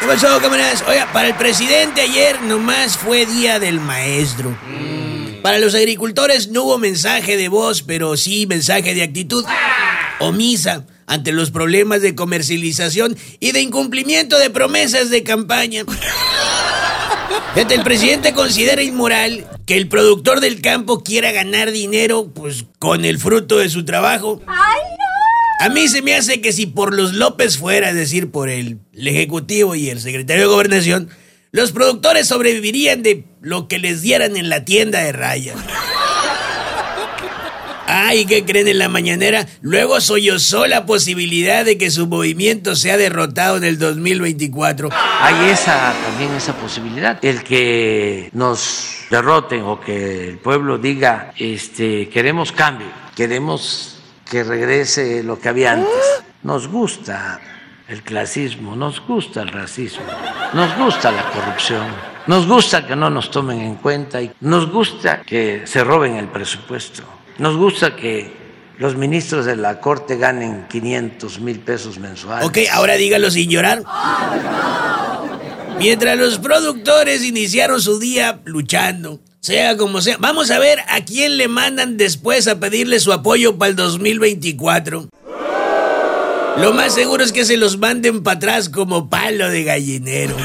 ¿Qué pasó, camaradas? Oiga, para el presidente ayer nomás fue día del maestro. Para los agricultores no hubo mensaje de voz, pero sí mensaje de actitud omisa ante los problemas de comercialización y de incumplimiento de promesas de campaña. El presidente considera inmoral que el productor del campo quiera ganar dinero pues con el fruto de su trabajo. A mí se me hace que si por los López fuera, es decir, por el, Ejecutivo y el Secretario de Gobernación, los productores sobrevivirían de lo que les dieran en la tienda de raya. Ay, ¿qué creen en la mañanera? Luego sollozó la posibilidad de que su movimiento sea derrotado en el 2024. Hay esa también esa posibilidad. El que nos derroten o que el pueblo diga, este, queremos cambio, queremos que regrese lo que había antes. Nos gusta el clasismo, nos gusta el racismo, nos gusta la corrupción, nos gusta que no nos tomen en cuenta y nos gusta que se roben el presupuesto. Nos gusta que los ministros de la Corte ganen 500 mil pesos mensuales. Ok, ahora dígalo sin llorar. Mientras los productores iniciaron su día luchando, sea como sea, vamos a ver a quién le mandan después a pedirle su apoyo para el 2024. Lo más seguro es que se los manden para atrás como palo de gallinero.